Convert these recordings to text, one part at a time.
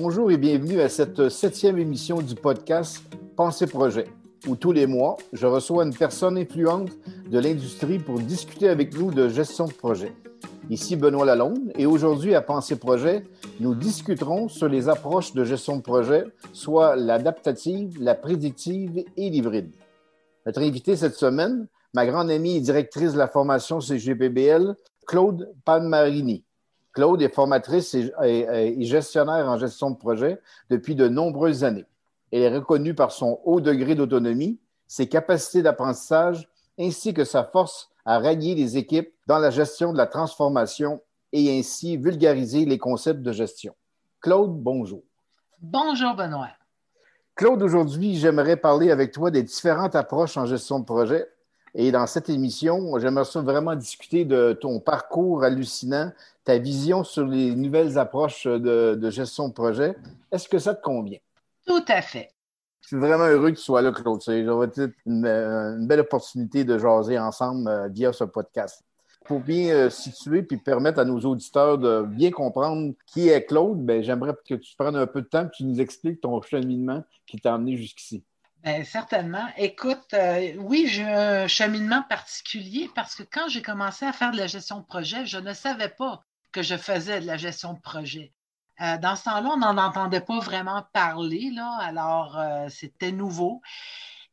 Bonjour et bienvenue à cette septième émission du podcast Pensée Projet, où tous les mois, je reçois une personne influente de l'industrie pour discuter avec nous de gestion de projet. Ici Benoît Lalonde et aujourd'hui à Pensée Projet, nous discuterons sur les approches de gestion de projet, soit l'adaptative, la prédictive et l'hybride. Notre invité cette semaine, ma grande amie et directrice de la formation CGPBL, Claude Palmarini. Claude est formatrice et, gestionnaire en gestion de projet depuis de nombreuses années. Elle est reconnue par son haut degré d'autonomie, ses capacités d'apprentissage ainsi que sa force à rallier les équipes dans la gestion de la transformation et ainsi vulgariser les concepts de gestion. Claude, bonjour. Bonjour, Benoît. Claude, aujourd'hui, j'aimerais parler avec toi des différentes approches en gestion de projet. Et dans cette émission, j'aimerais vraiment discuter de ton parcours hallucinant, ta vision sur les nouvelles approches de, gestion de projet. Est-ce que ça te convient? Tout à fait. Je suis vraiment heureux que tu sois là, Claude. C'est une, une belle opportunité de jaser ensemble euh, via ce podcast. Pour bien euh, situer puis permettre à nos auditeurs de bien comprendre qui est Claude, ben, j'aimerais que tu prennes un peu de temps et que tu nous expliques ton cheminement qui t'a amené jusqu'ici. Bien, certainement. Écoute, euh, oui, j'ai un cheminement particulier parce que quand j'ai commencé à faire de la gestion de projet, je ne savais pas que je faisais de la gestion de projet. Euh, dans ce temps-là, on n'en entendait pas vraiment parler, alors euh, c'était nouveau.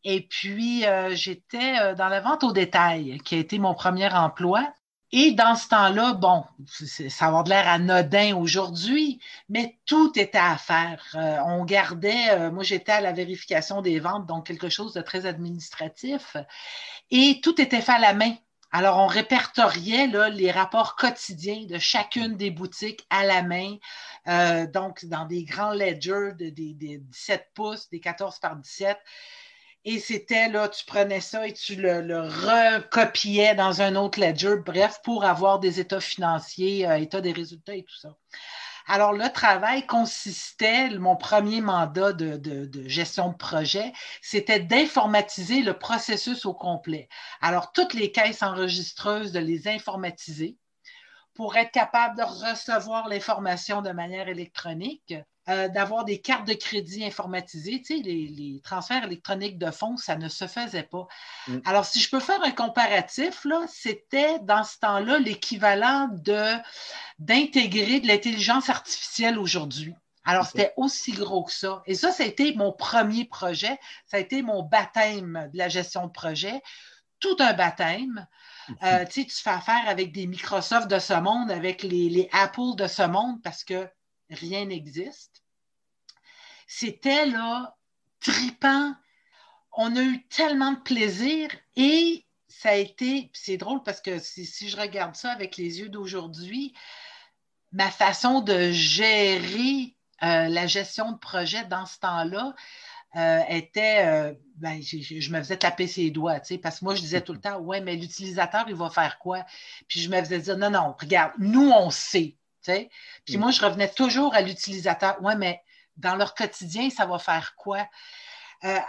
Et puis, j'étais dans la vente au détail, qui a été mon premier emploi. Et dans ce temps-là, bon, ça va de l'air anodin aujourd'hui, mais tout était à faire. on gardait, moi j'étais à la vérification des ventes, donc quelque chose de très administratif, et tout était fait à la main. Alors, on répertoriait les rapports quotidiens de chacune des boutiques à la main, euh, donc dans des grands ledgers de, des, 17 pouces, des 14 par 17. Et c'était là, tu prenais ça et tu le, recopiais dans un autre ledger, bref, pour avoir des états financiers, euh, état des résultats et tout ça. Alors, le travail consistait, mon premier mandat de, gestion de projet, c'était d'informatiser le processus au complet. Alors, toutes les caisses enregistreuses, de les informatiser pour être capable de recevoir l'information de manière électronique, euh, d'avoir des cartes de crédit informatisées. Tu sais, les, transferts électroniques de fonds, ça ne se faisait pas. Mm. Alors, si je peux faire un comparatif, c'était dans ce temps-là l'équivalent de, d'intégrer de l'intelligence artificielle aujourd'hui. Alors, c'était aussi gros que ça. Et ça, ça a été mon premier projet. Ça a été mon baptême de la gestion de projet. Tout un baptême. Euh, tu sais, tu fais affaire avec des Microsoft de ce monde, avec les, les Apple de ce monde, parce que rien n'existe. C'était là tripant. On a eu tellement de plaisir et ça a été, c'est drôle parce que si, je regarde ça avec les yeux d'aujourd'hui, ma façon de gérer euh, la gestion de projet dans ce temps-là, euh, était, euh, ben, je me faisais taper ses doigts, tu sais, parce que moi, je disais tout le temps, ouais, mais l'utilisateur, il va faire quoi? Puis je me faisais dire, non, non, regarde, nous, on sait. Puis mm. moi, je revenais toujours à l'utilisateur. Ouais, mais dans leur quotidien, ça va faire quoi? Euh,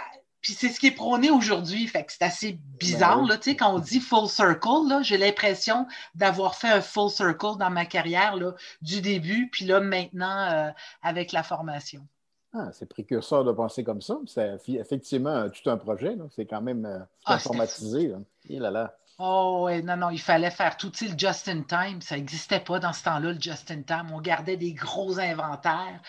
puis c'est ce qui est prôné aujourd'hui. Fait que c'est assez bizarre, ben là, tu sais, quand on dit full circle, là, j'ai l'impression d'avoir fait un full circle dans ma carrière, là, du début, puis là, maintenant, euh, avec la formation. Ah, c'est précurseur de penser comme ça. C'est effectivement tout un projet. C'est quand même euh, ah, informatisé. là. là. Oh, oui, non, non, il fallait faire tout le just in time. Ça n'existait pas dans ce temps-là, le just in time. On gardait des gros inventaires.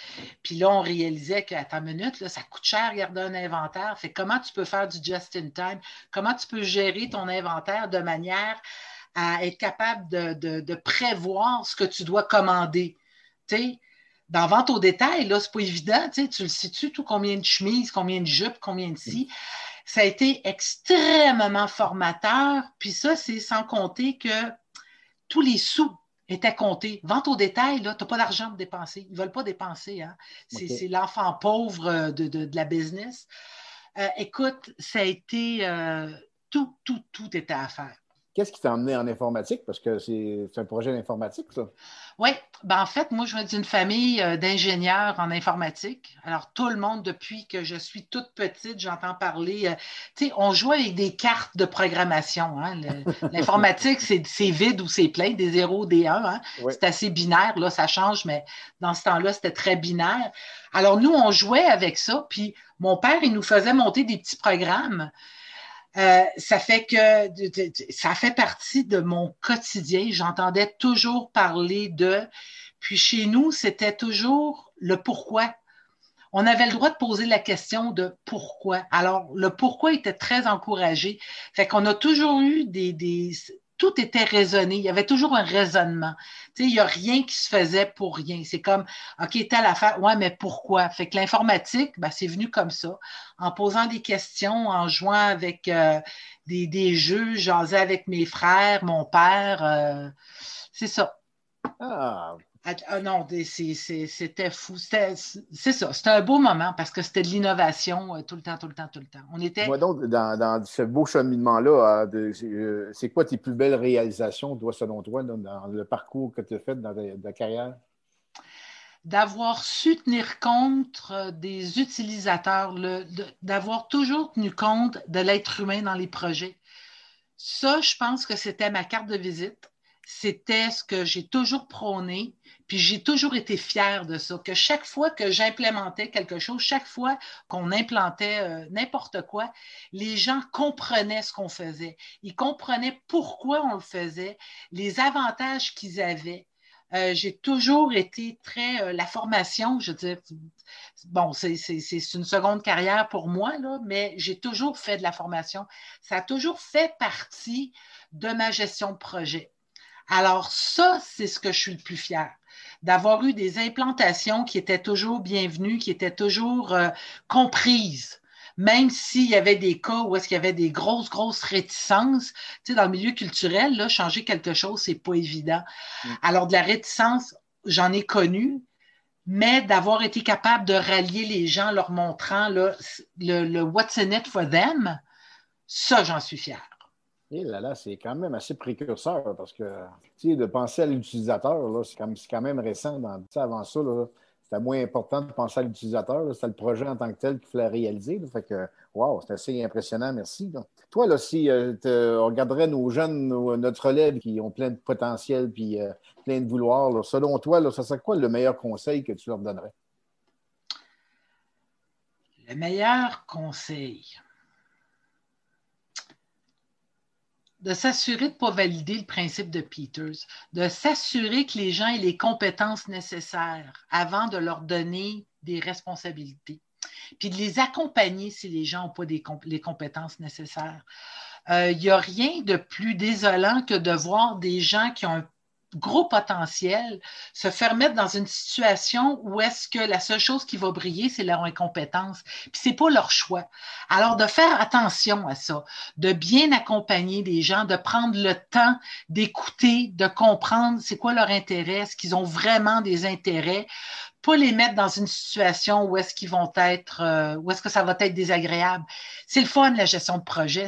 Puis là, on réalisait qu'à ta minute, là, ça coûte cher garder un inventaire. Fait comment tu peux faire du just in time? Comment tu peux gérer ton inventaire de manière à être capable de, prévoir ce que tu dois commander? Tu dans vente au détail, là, c'est pas évident. Tu, tu le sais-tu, tout combien de chemises, combien de jupes, combien de ci? Ça a été extrêmement formateur. Puis ça, c'est sans compter que tous les sous étaient comptés. Vente au détail, tu n'as pas d'argent de dépenser. Ils ne veulent pas dépenser. Hein? C'est l'enfant pauvre euh, de, la business. Euh, écoute, ça a été euh, tout, tout, tout était à faire. Qu'est-ce qui t'a emmené en informatique? Parce que c'est un projet d'informatique, ça. Oui, ben en fait, moi, je viens d'une famille euh, d'ingénieurs en informatique. Alors, tout le monde, depuis que je suis toute petite, j'entends parler. Euh, tu sais, on joue avec des cartes de programmation. Hein. L'informatique, c'est vide ou c'est plein, des zéros, des 1. Hein. C'est assez binaire. Là, ça change, mais dans ce temps-là, c'était très binaire. Alors, nous, on jouait avec ça. Puis, mon père, il nous faisait monter des petits programmes. Euh, ça fait que ça fait partie de mon quotidien. J'entendais toujours parler de. Puis chez nous, c'était toujours le pourquoi. On avait le droit de poser la question de pourquoi. Alors, le pourquoi était très encouragé. Fait qu'on a toujours eu des, tout était raisonné. Il y avait toujours un raisonnement. Tu sais, il n'y a rien qui se faisait pour rien. C'est comme, OK, telle affaire, ouais, mais pourquoi? Fait que l'informatique, ben, c'est venu comme ça, en posant des questions, en jouant avec euh, des, des, jeux, jaser avec mes frères, mon père. Euh, c'est ça. Ah, ah, ah, non, c'était fou. C'est ça, c'était un beau moment parce que c'était de l'innovation euh, tout le temps, tout le temps, tout le temps. On était. Moi donc, dans, ce beau cheminement-là, euh, c'est quoi tes plus belles réalisations, toi, selon toi, dans, le parcours que tu as fait dans ta, carrière? D'avoir su tenir compte euh, des utilisateurs, d'avoir toujours tenu compte de l'être humain dans les projets. Ça, je pense que c'était ma carte de visite. C'était ce que j'ai toujours prôné puis j'ai toujours été fière de ça, que chaque fois que j'implémentais quelque chose, chaque fois qu'on implantait euh, n'importe quoi, les gens comprenaient ce qu'on faisait. Ils comprenaient pourquoi on le faisait, les avantages qu'ils avaient. Euh, j'ai toujours été très. Euh, la formation, je dire, bon, c'est une seconde carrière pour moi, là, mais j'ai toujours fait de la formation. Ça a toujours fait partie de ma gestion de projet. Alors, ça, c'est ce que je suis le plus fier d'avoir eu des implantations qui étaient toujours bienvenues, qui étaient toujours euh, comprises même s'il y avait des cas où est-ce qu'il y avait des grosses, grosses réticences, tu sais, dans le milieu culturel, là, changer quelque chose, c'est pas évident. Mm. Alors, de la réticence, j'en ai connu, mais d'avoir été capable de rallier les gens, leur montrant le, le what's in it for them, ça, j'en suis fier. Et là, là, c'est quand même assez précurseur parce que de penser à l'utilisateur, c'est quand, même récent. Dans, avant ça, c'était moins important de penser à l'utilisateur. C'était le projet en tant que tel qu'il fallait réaliser. que, wow, c'est assez impressionnant, merci. Toi, là, si euh, on nos jeunes, notre relève qui ont plein de potentiel puis euh, plein de vouloir, selon toi, là, ça serait quoi le meilleur conseil que tu leur donnerais? Le meilleur conseil. De s'assurer de ne pas valider le principe de Peters, de s'assurer que les gens aient les compétences nécessaires avant de leur donner des responsabilités, puis de les accompagner si les gens n'ont pas les compétences nécessaires. Il euh, n'y a rien de plus désolant que de voir des gens qui ont un gros potentiel, se faire mettre dans une situation où est-ce que la seule chose qui va briller, c'est leur incompétence. Puis c'est pas leur choix. Alors de faire attention à ça, de bien accompagner les gens, de prendre le temps d'écouter, de comprendre c'est quoi leur intérêt, est-ce qu'ils ont vraiment des intérêts, pas les mettre dans une situation où est-ce qu'ils vont être, euh, où est-ce que ça va être désagréable. C'est le fun, la gestion de projet.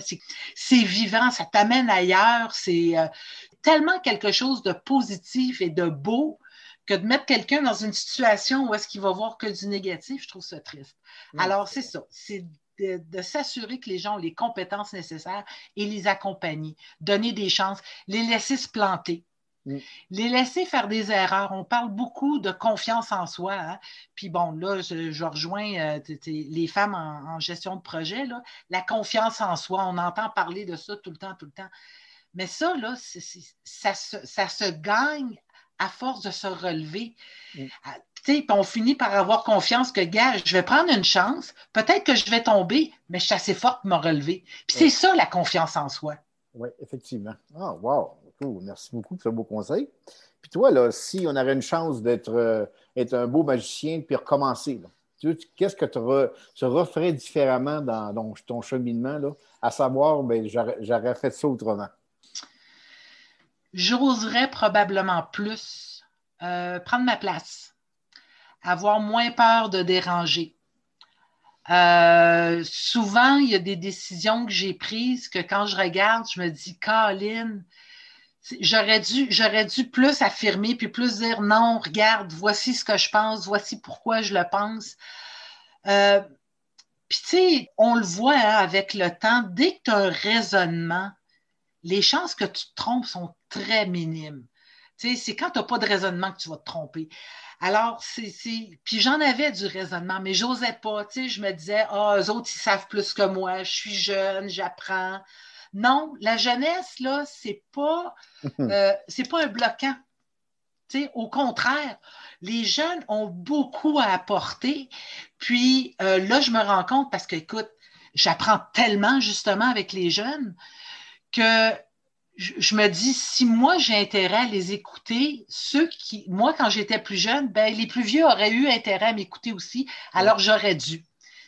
C'est vivant, ça t'amène ailleurs. C'est euh, tellement quelque chose de positif et de beau que de mettre quelqu'un dans une situation où est-ce qu'il va voir que du négatif, je trouve ça triste. Alors, c'est ça. C'est de, s'assurer que les gens ont les compétences nécessaires et les accompagner, donner des chances, les laisser se planter. Les laisser faire des erreurs. On parle beaucoup de confiance en soi. Hein. Puis bon, là, je, rejoins euh, les femmes en, en, gestion de projet. Là. La confiance en soi, on entend parler de ça tout le temps, tout le temps. Mais ça, là, ça, se, gagne à force de se relever. Mm. Ah, puis on finit par avoir confiance que, gars, je vais prendre une chance, peut-être que je vais tomber, mais je suis assez forte pour me relever. Puis c'est ça, la confiance en soi. Oui, effectivement. Ah, wow! Merci beaucoup pour ce beau conseil. Puis toi, là, si on avait une chance d'être euh, être un beau magicien puis recommencer, qu'est-ce que tu referais différemment dans, ton cheminement, là, à savoir, ben, j'aurais fait ça autrement? J'oserais probablement plus euh, prendre ma place, avoir moins peur de déranger, Euh, souvent, il y a des décisions que j'ai prises que quand je regarde, je me dis, Colin, j'aurais dû, j'aurais dû plus affirmer puis plus dire non, regarde, voici ce que je pense, voici pourquoi je le pense. Euh, puis, tu sais, on le voit hein, avec le temps, dès que tu as un raisonnement, les chances que tu te trompes sont très minimes. C'est quand tu n'as pas de raisonnement que tu vas te tromper. Alors, c'est. Puis j'en avais du raisonnement, mais j'osais pas. Tu sais, je me disais, ah, eux autres, ils savent plus que moi, je suis jeune, j'apprends. Non, la jeunesse, là, c'est pas, euh, c'est pas un bloquant. Tu sais, au contraire, les jeunes ont beaucoup à apporter. Puis euh, là, je me rends compte parce que, écoute, j'apprends tellement justement avec les jeunes que je, me dis, si moi j'ai intérêt à les écouter, ceux qui, moi quand j'étais plus jeune, ben, les plus vieux auraient eu intérêt à m'écouter aussi, alors j'aurais dû.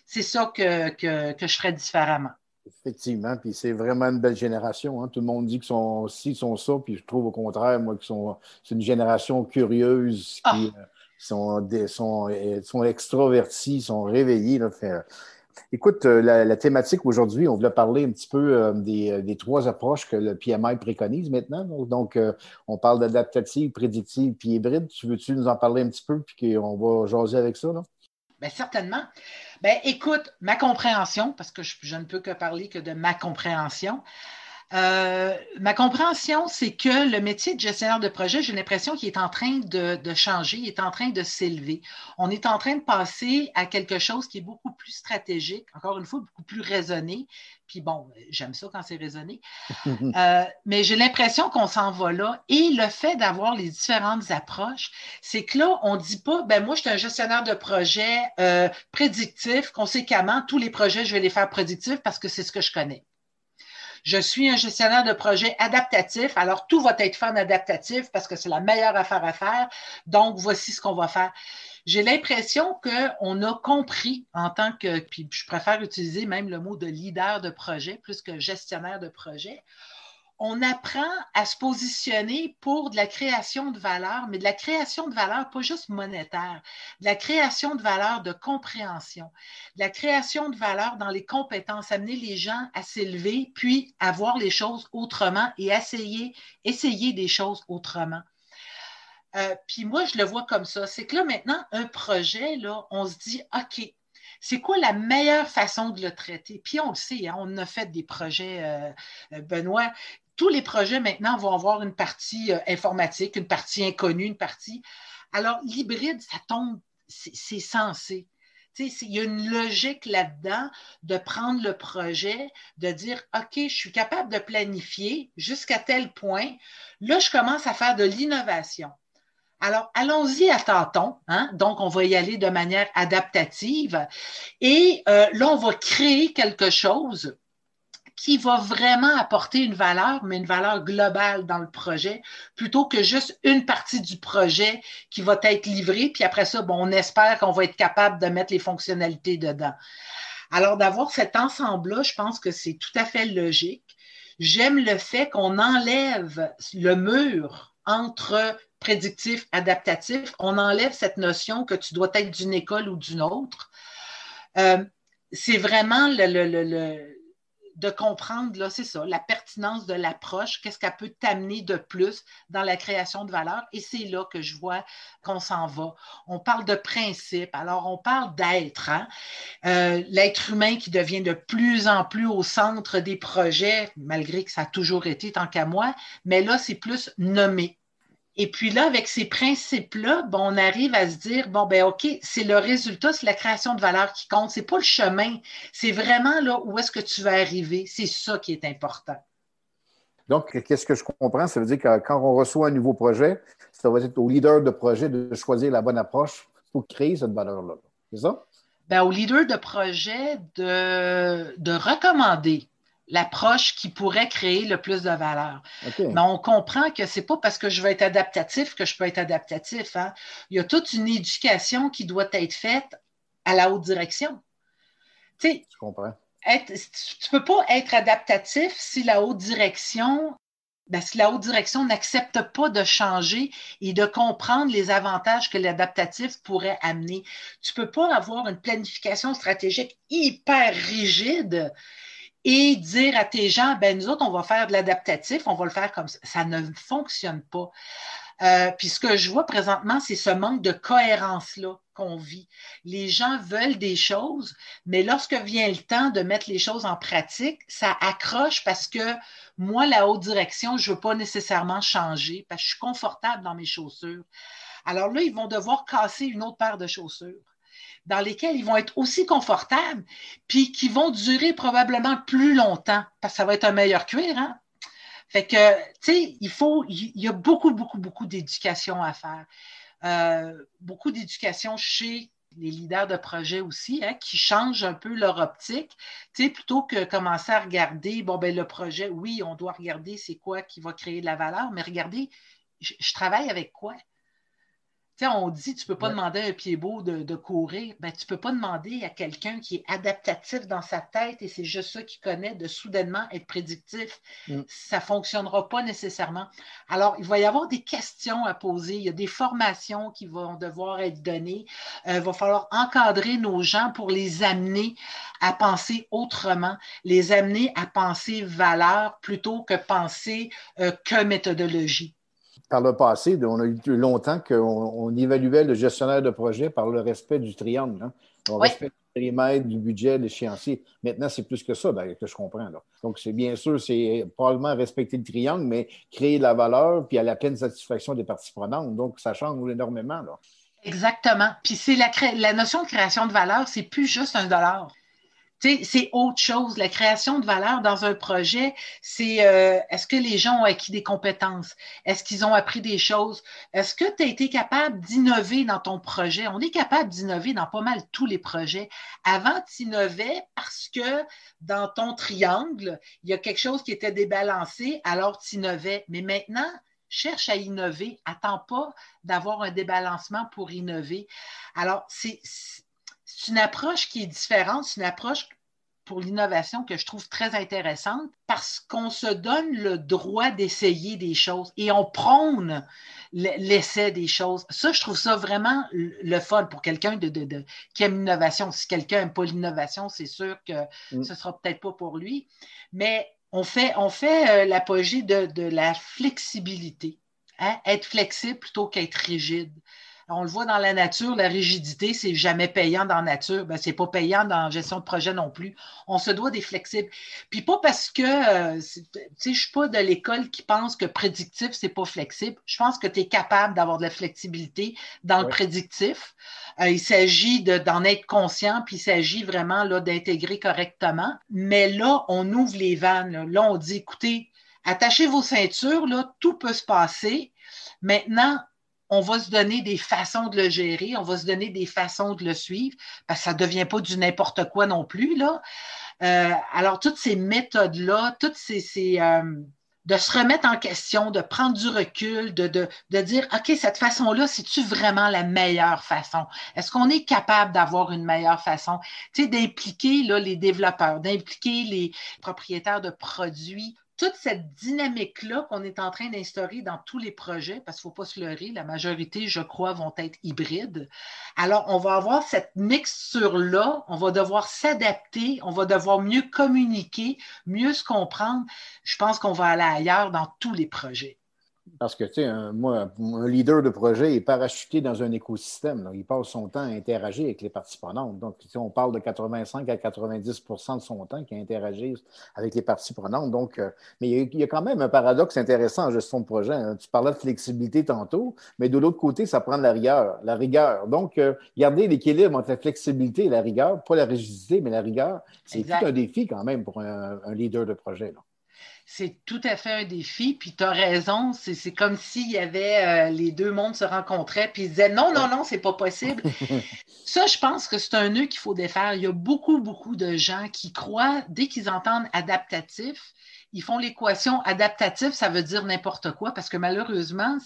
C'est ça que, que, je ferais différemment. Effectivement, puis c'est vraiment une belle génération. Hein. Tout le monde dit qu'ils sont ci, sont ça, puis je trouve au contraire, moi, que c'est une génération curieuse qui ah! euh, sont, sont, euh, sont extrovertis, sont réveillés. Là, Écoute, euh, la, thématique aujourd'hui, on voulait parler un petit peu des, trois approches que le PMI préconise maintenant. Donc, on parle d'adaptative, prédictive puis hybride. Tu veux-tu nous en parler un petit peu puis qu'on va jaser avec ça? Là? Bien, certainement. Ben, écoute, ma compréhension, parce que je, ne peux que parler que de ma compréhension. Euh, ma compréhension, c'est que le métier de gestionnaire de projet, j'ai l'impression qu'il est en train de, de, changer, il est en train de s'élever. On est en train de passer à quelque chose qui est beaucoup plus stratégique, encore une fois, beaucoup plus raisonné, puis bon, j'aime ça quand c'est raisonné. Euh, mais j'ai l'impression qu'on s'en va là. Et le fait d'avoir les différentes approches, c'est que là, on ne dit pas, ben moi, je suis un gestionnaire de projet euh, prédictif. Conséquemment, tous les projets, je vais les faire prédictifs parce que c'est ce que je connais. Je suis un gestionnaire de projet adaptatif. Alors, tout va être fait en adaptatif parce que c'est la meilleure affaire à faire. Donc, voici ce qu'on va faire j'ai l'impression qu'on a compris en tant que, puis je préfère utiliser même le mot de leader de projet plus que gestionnaire de projet, on apprend à se positionner pour de la création de valeur, mais de la création de valeur pas juste monétaire, de la création de valeur de compréhension, de la création de valeur dans les compétences, amener les gens à s'élever, puis à voir les choses autrement et essayer, essayer des choses autrement. Euh, puis moi, je le vois comme ça. C'est que là, maintenant, un projet, là, on se dit, OK, c'est quoi la meilleure façon de le traiter? Puis on le sait, hein, on a fait des projets, euh, euh, Benoît. Tous les projets maintenant vont avoir une partie informatique, une partie inconnue, une partie. Alors, l'hybride, ça tombe, c'est censé. il y a une logique là-dedans de prendre le projet, de dire, OK, je suis capable de planifier jusqu'à tel point. Là, je commence à faire de l'innovation. Alors, allons-y à tâtons. Hein? Donc, on va y aller de manière adaptative. Et euh, là, on va créer quelque chose qui va vraiment apporter une valeur, mais une valeur globale dans le projet, plutôt que juste une partie du projet qui va être livrée, puis après ça, bon, on espère qu'on va être capable de mettre les fonctionnalités dedans. Alors, d'avoir cet ensemble-là, je pense que c'est tout à fait logique. J'aime le fait qu'on enlève le mur entre prédictif, adaptatif, on enlève cette notion que tu dois être d'une école ou d'une autre. Euh, c'est vraiment le, de comprendre, là, c'est ça, la pertinence de l'approche, qu'est-ce qu'elle peut t'amener de plus dans la création de valeur. Et c'est là que je vois qu'on s'en va. On parle de principe, alors on parle d'être. Hein. Euh, l'être humain qui devient de plus en plus au centre des projets, malgré que ça a toujours été tant qu'à moi, mais là, c'est plus nommé. Et puis là, avec ces principes-là, bon, on arrive à se dire, bon, ben OK, c'est le résultat, c'est la création de valeur qui compte. C'est pas le chemin. C'est vraiment là où est-ce que tu vas arriver. C'est ça qui est important. Donc, qu'est-ce que je comprends? Ça veut dire que quand on reçoit un nouveau projet, ça va être au leader de projet de choisir la bonne approche pour créer cette valeur-là. C'est ça? Ben, au leader de projet de, de recommander l'approche qui pourrait créer le plus de valeur. Mais on comprend que c'est pas parce que je veux être adaptatif que je peux être adaptatif. Hein. Il y a toute une éducation qui doit être faite à la haute direction. Tu je comprends. tu ne peux pas être adaptatif si la haute direction ben, si la haute direction n'accepte pas de changer et de comprendre les avantages que l'adaptatif pourrait amener. Tu ne peux pas avoir une planification stratégique hyper rigide et dire à tes gens, ben nous autres, on va faire de l'adaptatif, on va le faire comme ça. Ça ne fonctionne pas. Euh, puis ce que je vois présentement, c'est ce manque de cohérence-là qu'on vit. Les gens veulent des choses, mais lorsque vient le temps de mettre les choses en pratique, ça accroche parce que moi, la haute direction, je ne veux pas nécessairement changer parce que je suis confortable dans mes chaussures. Alors là, ils vont devoir casser une autre paire de chaussures dans lesquelles ils vont être aussi confortables, puis qui vont durer probablement plus longtemps, parce que ça va être un meilleur cuir. Hein? Fait que, tu sais, il faut, y a beaucoup, beaucoup, beaucoup d'éducation à faire. Euh, beaucoup d'éducation chez les leaders de projet aussi, hein, qui changent un peu leur optique, tu sais, plutôt que commencer à regarder, bon, ben le projet, oui, on doit regarder c'est quoi qui va créer de la valeur, mais regardez, je travaille avec quoi? On dit tu ne peux pas demander à un pied beau de, courir. Ben, tu ne peux pas demander à quelqu'un qui est adaptatif dans sa tête et c'est juste ça qu'il connaît de soudainement être prédictif. Mm. Ça ne fonctionnera pas nécessairement. Alors, il va y avoir des questions à poser. Il y a des formations qui vont devoir être données. Euh, il va falloir encadrer nos gens pour les amener à penser autrement, les amener à penser valeur plutôt que penser euh, que méthodologie par le passé, on a eu longtemps qu'on évaluait le gestionnaire de projet par le respect du triangle. Hein. Le respect du périmètre, du budget, de l'échéancier. Maintenant, c'est plus que ça, ben, que je comprends. Donc, c'est bien sûr, c'est probablement respecter le triangle, mais créer la valeur puis à la pleine satisfaction des parties prenantes. Donc, ça change énormément. Exactement. Puis c'est la, la notion de création de valeur, c'est plus juste un dollar c'est autre chose. La création de valeur dans un projet, c'est euh, est-ce que les gens ont acquis des compétences? Est-ce qu'ils ont appris des choses? Est-ce que tu as été capable d'innover dans ton projet? On est capable d'innover dans pas mal tous les projets. Avant, tu innovais parce que dans ton triangle, il y a quelque chose qui était débalancé, alors tu innovais. Mais maintenant, cherche à innover. Attends pas d'avoir un débalancement pour innover. Alors, c'est c'est une approche qui est différente, c'est une approche pour l'innovation que je trouve très intéressante parce qu'on se donne le droit d'essayer des choses et on prône l'essai des choses. Ça, je trouve ça vraiment le fun pour quelqu'un de, qui aime l'innovation. Si quelqu'un n'aime pas l'innovation, c'est sûr que mm. ce ne sera peut-être pas pour lui. Mais on fait, on fait euh, l'apogée de, la flexibilité. Hein? Être flexible plutôt qu'être rigide. On le voit dans la nature, la rigidité, c'est jamais payant dans la nature. Ben, c'est pas payant dans la gestion de projet non plus. On se doit des flexibles. Puis pas parce que, euh, tu sais, je suis pas de l'école qui pense que prédictif, c'est pas flexible. Je pense que tu es capable d'avoir de la flexibilité dans le prédictif. Euh, il s'agit d'en être conscient, puis il s'agit vraiment là d'intégrer correctement. Mais là, on ouvre les vannes. Là, on dit, écoutez, attachez vos ceintures, là, tout peut se passer. Maintenant, on va se donner des façons de le gérer, on va se donner des façons de le suivre, parce que ça ne devient pas du n'importe quoi non plus. Euh, alors, toutes ces méthodes-là, toutes ces, euh, de se remettre en question, de prendre du recul, de, de dire, OK, cette façon-là, c'est-tu vraiment la meilleure façon? Est-ce qu'on est capable d'avoir une meilleure façon? Tu sais, d'impliquer les développeurs, d'impliquer les propriétaires de produits toute cette dynamique-là qu'on est en train d'instaurer dans tous les projets, parce qu'il ne faut pas se leurrer, la majorité, je crois, vont être hybrides. Alors, on va avoir cette mixture-là, on va devoir s'adapter, on va devoir mieux communiquer, mieux se comprendre. Je pense qu'on va aller ailleurs dans tous les projets. Parce que, tu sais, un, moi, un leader de projet est parachuté dans un écosystème. Il passe son temps à interagir avec les parties prenantes. Donc, on parle de 85 à 90% de son temps qui interagit avec les parties prenantes. Donc, euh, mais il y, a, quand même un paradoxe intéressant en gestion de projet. Hein. Tu parlais de flexibilité tantôt, mais de l'autre côté, ça prend de la rigueur. La rigueur. Donc, euh, garder l'équilibre entre la flexibilité et la rigueur, pas la rigidité, mais la rigueur, c'est tout un défi quand même pour un, un leader de projet. Là c'est tout à fait un défi. Puis tu as raison, c'est comme s'il y avait euh, les deux mondes se rencontraient, puis ils disaient non, non, non, c'est pas possible. Ça, je pense que c'est un nœud qu'il faut défaire. Il y a beaucoup, beaucoup de gens qui croient, dès qu'ils entendent adaptatif, ils font l'équation adaptatif, ça veut dire n'importe quoi, parce que malheureusement,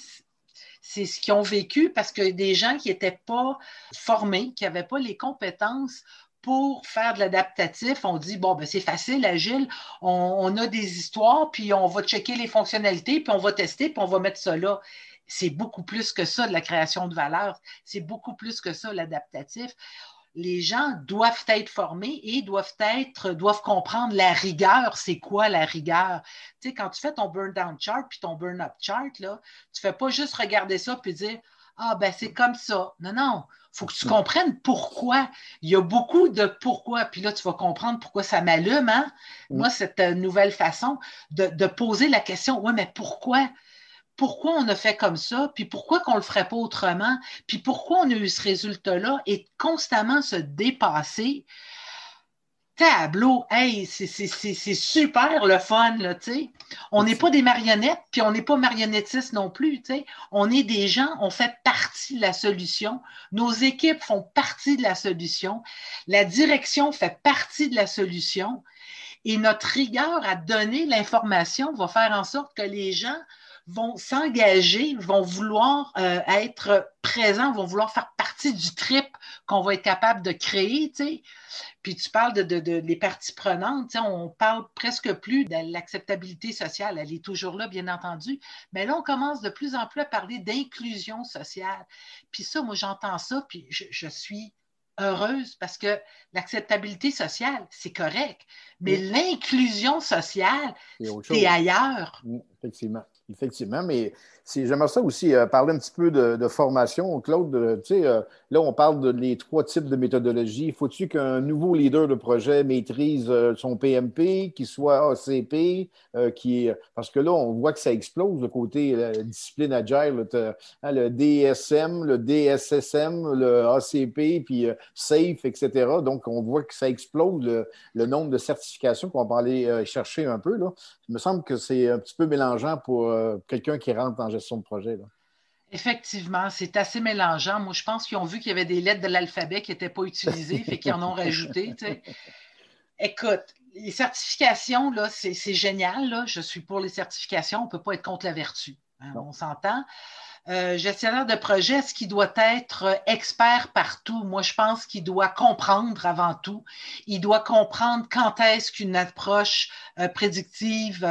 c'est ce qu'ils ont vécu parce que des gens qui n'étaient pas formés, qui n'avaient pas les compétences pour faire de l'adaptatif, on dit, bon, ben, c'est facile, agile, on, a des histoires, puis on va checker les fonctionnalités, puis on va tester, puis on va mettre ça là. C'est beaucoup plus que ça de la création de valeur. C'est beaucoup plus que ça, l'adaptatif. Les gens doivent être formés et doivent être, doivent comprendre la rigueur. C'est quoi la rigueur? Tu sais, quand tu fais ton burn-down chart puis ton burn-up chart, là, tu fais pas juste regarder ça puis dire, ah, ben, c'est comme ça. Non, non faut que tu comprennes pourquoi. Il y a beaucoup de pourquoi. Puis là, tu vas comprendre pourquoi ça m'allume, hein? Mm. Moi, cette euh, nouvelle façon de, poser la question, oui, mais pourquoi? Pourquoi on a fait comme ça? Puis pourquoi qu'on ne le ferait pas autrement? Puis pourquoi on a eu ce résultat-là? Et constamment se dépasser tableau, hey, c'est super le fun, là, tu sais. On n'est pas des marionnettes, puis on n'est pas marionnettistes non plus, tu sais. On est des gens, on fait partie de la solution. Nos équipes font partie de la solution. La direction fait partie de la solution. Et notre rigueur à donner l'information va faire en sorte que les gens vont s'engager, vont vouloir euh, être présents, vont vouloir faire partie du trip qu'on va être capable de créer. Puis tu parles de, de, les parties prenantes, on parle presque plus de l'acceptabilité sociale. Elle est toujours là, bien entendu. Mais là, on commence de plus en plus à parler d'inclusion sociale. Puis ça, moi, j'entends ça, puis je, je suis heureuse parce que l'acceptabilité sociale, c'est correct, mais l'inclusion sociale, c'est ailleurs. Effectivement. Effectivement, mais j'aimerais ça aussi euh, parler un petit peu de, formation, Claude. tu sais, euh, là, on parle de trois types de méthodologie. Faut-tu qu'un nouveau leader de projet maîtrise euh, son PMP, qu'il soit ACP, qui parce que là, on voit que ça explose le côté discipline agile, hein, le DSM, le DSSM, le ACP, puis SAFE, etc. Donc, on voit que ça explose le, nombre de certifications qu'on va aller chercher un peu. Là. Il me semble que c'est un petit peu mélangeant pour euh, quelqu'un qui rentre en gestion de projet. Effectivement, c'est assez mélangeant. Moi, je pense qu'ils ont vu qu'il y avait des lettres de l'alphabet qui n'étaient pas utilisées, fait qu'ils en ont rajouté. Écoute, les certifications, là, c'est, génial. Là. Je suis pour les certifications. On ne peut pas être contre la vertu. Hein, on s'entend. Euh, gestionnaire de projet, est-ce qu'il doit être euh, expert partout? Moi, je pense qu'il doit comprendre avant tout. Il doit comprendre quand est-ce qu'une approche euh, prédictive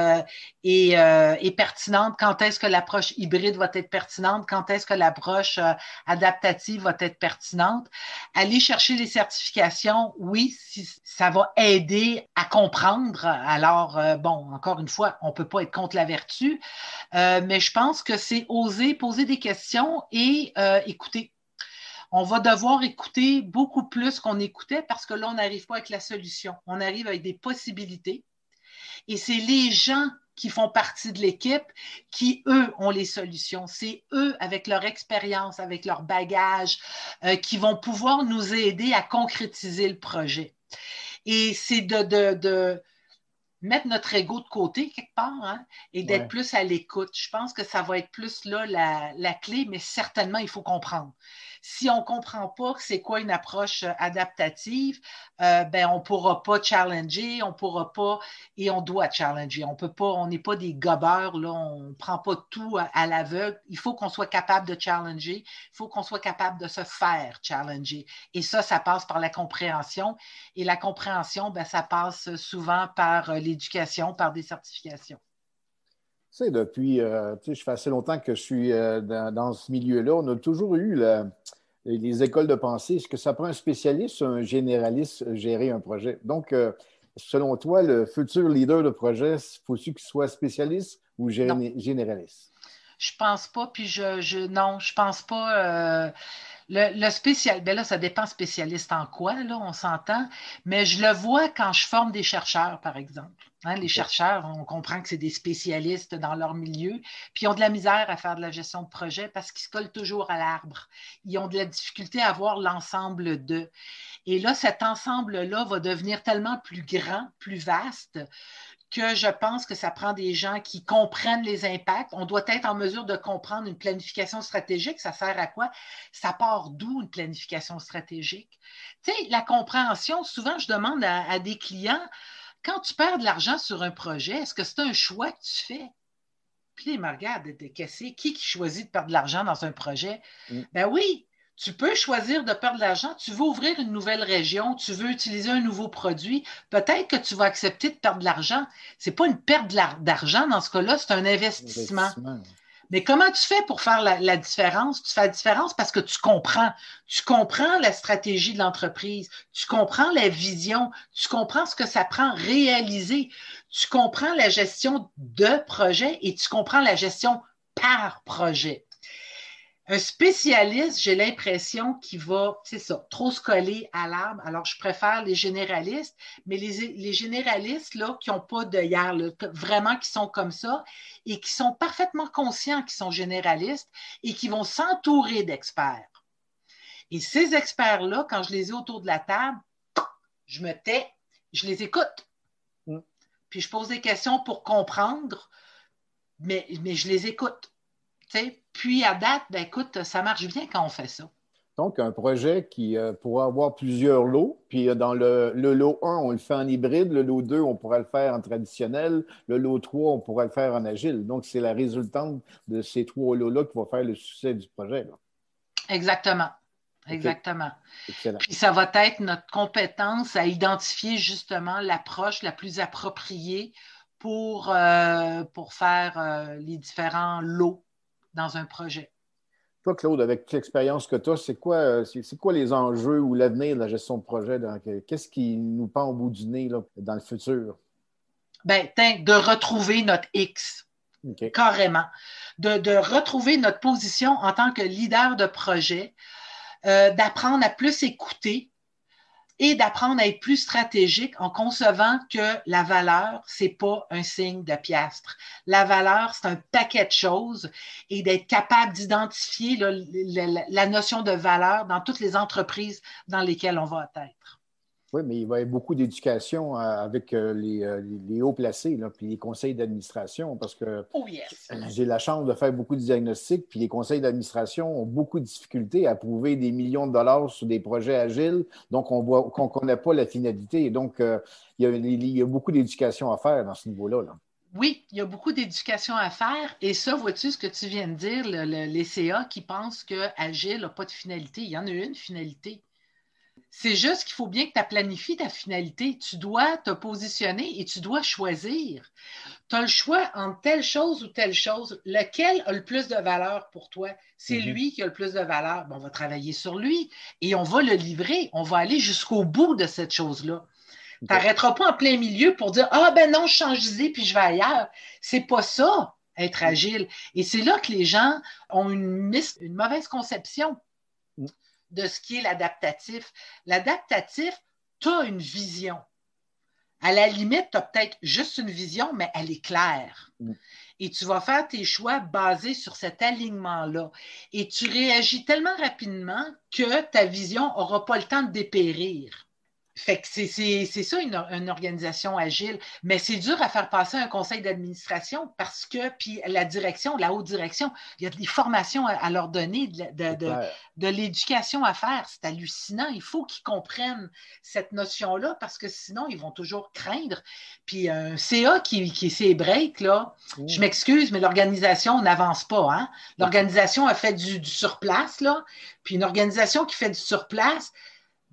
est, pertinente, quand est-ce que l'approche hybride va être pertinente, quand est-ce que l'approche adaptative va être pertinente. Aller chercher les certifications, oui, ça va aider à comprendre. Alors, bon, encore une fois, on ne peut pas être contre la vertu, mais je pense que c'est oser poser des questions et euh, écouter. On va devoir écouter beaucoup plus qu'on écoutait parce que là, on n'arrive pas avec la solution. On arrive avec des possibilités. Et c'est les gens qui font partie de l'équipe qui, eux, ont les solutions. C'est eux, avec leur expérience, avec leur bagage, euh, qui vont pouvoir nous aider à concrétiser le projet. Et c'est de, de mettre notre ego de côté quelque part hein, et d'être plus à l'écoute. Je pense que ça va être plus là la, la clé, mais certainement, il faut comprendre si on ne comprend pas c'est quoi une approche euh, adaptative, euh, ben, on ne pourra pas challenger, on ne pourra pas, et on doit challenger. On peut pas, on n'est pas des gobeurs, là, on ne prend pas tout à, l'aveugle. Il faut qu'on soit capable de challenger, il faut qu'on soit capable de se faire challenger. Et ça, ça passe par la compréhension. Et la compréhension, ben, ça passe souvent par euh, l'éducation, par des certifications. Tu sais, depuis, euh, tu sais, je fais assez longtemps que je suis euh, dans, ce milieu-là. On a toujours eu les écoles de pensée. Est-ce que ça prend un spécialiste ou un généraliste gérer un projet? Donc, euh, selon toi, le futur leader de projet, faut-il qu'il soit spécialiste ou généraliste? Je pense pas, puis je, je non, je pense pas. Le, spécial, ben là, ça dépend spécialiste en quoi, là, on s'entend, mais je le vois quand je forme des chercheurs, par exemple. Hein, les chercheurs, on comprend que c'est des spécialistes dans leur milieu, puis ils ont de la misère à faire de la gestion de projet parce qu'ils se collent toujours à l'arbre. Ils ont de la difficulté à voir l'ensemble d'eux. Et là, cet ensemble-là va devenir tellement plus grand, plus vaste, que je pense que ça prend des gens qui comprennent les impacts. On doit être en mesure de comprendre une planification stratégique. Ça sert à quoi? Ça part d'où une planification stratégique? Tu sais, la compréhension, souvent, je demande à, des clients, quand tu perds de l'argent sur un projet, est-ce que c'est un choix que tu fais? Puis ils me regardent, qui qui choisit de perdre de l'argent dans un projet? Mm. Ben oui, Tu peux choisir de perdre de l'argent. Tu veux ouvrir une nouvelle région, tu veux utiliser un nouveau produit. Peut-être que tu vas accepter de perdre de l'argent. Ce n'est pas une perte d'argent dans ce cas-là, c'est un investissement. Mais comment tu fais pour faire la, différence? Tu fais la différence parce que tu comprends. Tu comprends la stratégie de l'entreprise, tu comprends la vision, tu comprends ce que ça prend réaliser, tu comprends la gestion de projet et tu comprends la gestion par projet. Un spécialiste, j'ai l'impression qu'il va, c'est ça, trop se coller à l'arbre. Alors, je préfère les généralistes, mais les, généralistes, là, qui n'ont pas de hier, vraiment qui sont comme ça et qui sont parfaitement conscients qu'ils sont généralistes et qui vont s'entourer d'experts. Et ces experts-là, quand je les ai autour de la table, je me tais, je les écoute. Mm. Puis je pose des questions pour comprendre, mais, mais je les écoute. Puis à date, ben, écoute, ça marche bien quand on fait ça. Donc, un projet qui euh, pourra avoir plusieurs lots. Puis euh, dans le, lot 1, on le fait en hybride. Le lot 2, on pourra le faire en traditionnel. Le lot 3, on pourra le faire en agile. Donc, c'est la résultante de ces trois lots-là qui va faire le succès du projet. Exactement. Exactement. Puis ça va être notre compétence à identifier justement l'approche la plus appropriée pour, euh, pour faire les différents lots dans un projet. Toi, Claude, avec l'expérience que tu as, c'est quoi, euh, c'est, quoi les enjeux ou l'avenir de la gestion de projet? Qu'est-ce qui nous pend au bout du nez dans le futur? Bien, de retrouver notre X. Carrément. De, retrouver notre position en tant que leader de projet, euh, d'apprendre à plus écouter, et d'apprendre à être plus stratégique en concevant que la valeur, c'est pas un signe de piastre. La valeur, c'est un paquet de choses et d'être capable d'identifier la, notion de valeur dans toutes les entreprises dans lesquelles on va être. Oui, mais il va y avoir beaucoup d'éducation euh, avec euh, euh, les, hauts placés, là, puis les conseils d'administration, parce que oh, j'ai la chance de faire beaucoup de diagnostics, puis les conseils d'administration ont beaucoup de difficultés à prouver des millions de dollars sur des projets agiles, donc on voit qu'on ne connaît pas la finalité. Donc, il, y a, beaucoup d'éducation à faire dans ce niveau-là. Oui, il y a beaucoup d'éducation à faire. Et ça, vois-tu ce que tu viens de dire, les CA qui pensent que Agile n'a pas de finalité? Il y en a une finalité. C'est juste qu'il faut bien que tu planifies ta finalité. Tu dois te positionner et tu dois choisir. Tu as le choix entre telle chose ou telle chose. Lequel a le plus de valeur pour toi? C'est mhm. lui qui a le plus de valeur. on va travailler sur lui et on va le livrer. On va aller jusqu'au bout de cette chose-là. Tu n'arrêteras pas en plein milieu pour dire Ah ben non, je change d'idée puis je vais ailleurs. C'est pas ça, être agile. Et c'est là que les gens ont une, une mauvaise conception de ce qui est l'adaptatif. L'adaptatif, tu as une vision. À la limite, tu as peut-être juste une vision, mais elle est claire. Mm. Et tu vas faire tes choix basés sur cet alignement-là. Et tu réagis tellement rapidement que ta vision n'aura pas le temps de dépérir. Fait que c'est ça une, organisation agile, mais c'est dur à faire passer un conseil d'administration parce que, puis la direction, la haute direction, il y a des formations à, leur donner, de, l'éducation à faire. C'est hallucinant. Il faut qu'ils comprennent cette notion-là parce que sinon, ils vont toujours craindre. Puis un CA qui, qui s'est break, là, mmh. je m'excuse, mais l'organisation n'avance pas. Hein? L'organisation a fait du, du surplace, là, puis une organisation qui fait du surplace,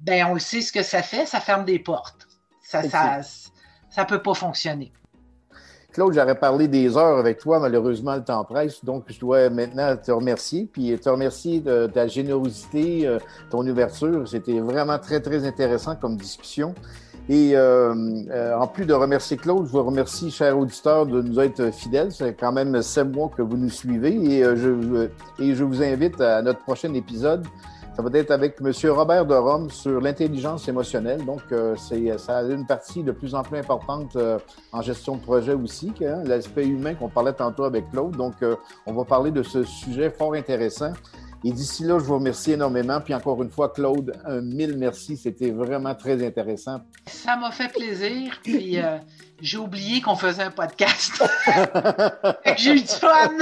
ben on sait ce que ça fait, ça ferme des portes. Ça ça, peut pas fonctionner. Claude, j'aurais parlé des heures avec toi, malheureusement, le temps presse, donc je dois maintenant te remercier, puis te remercier de, ta générosité, euh, ton ouverture. C'était vraiment très, très intéressant comme discussion. Et euh, euh, en plus de remercier Claude, je vous remercie, chers auditeurs, de nous être fidèles. C'est quand même sept mois que vous nous suivez et, je, et je vous invite à notre prochain épisode ça va être avec M. Robert de Rome sur l'intelligence émotionnelle. Donc, euh, c'est, ça a une partie de plus en plus importante euh, en gestion de projet aussi, hein, l'aspect humain qu'on parlait tantôt avec Claude. Donc, euh, on va parler de ce sujet fort intéressant. Et d'ici là, je vous remercie énormément. Puis encore une fois, Claude, un mille merci. C'était vraiment très intéressant. Ça m'a fait plaisir. Puis j'ai oublié qu'on faisait un podcast. j'ai eu du fun.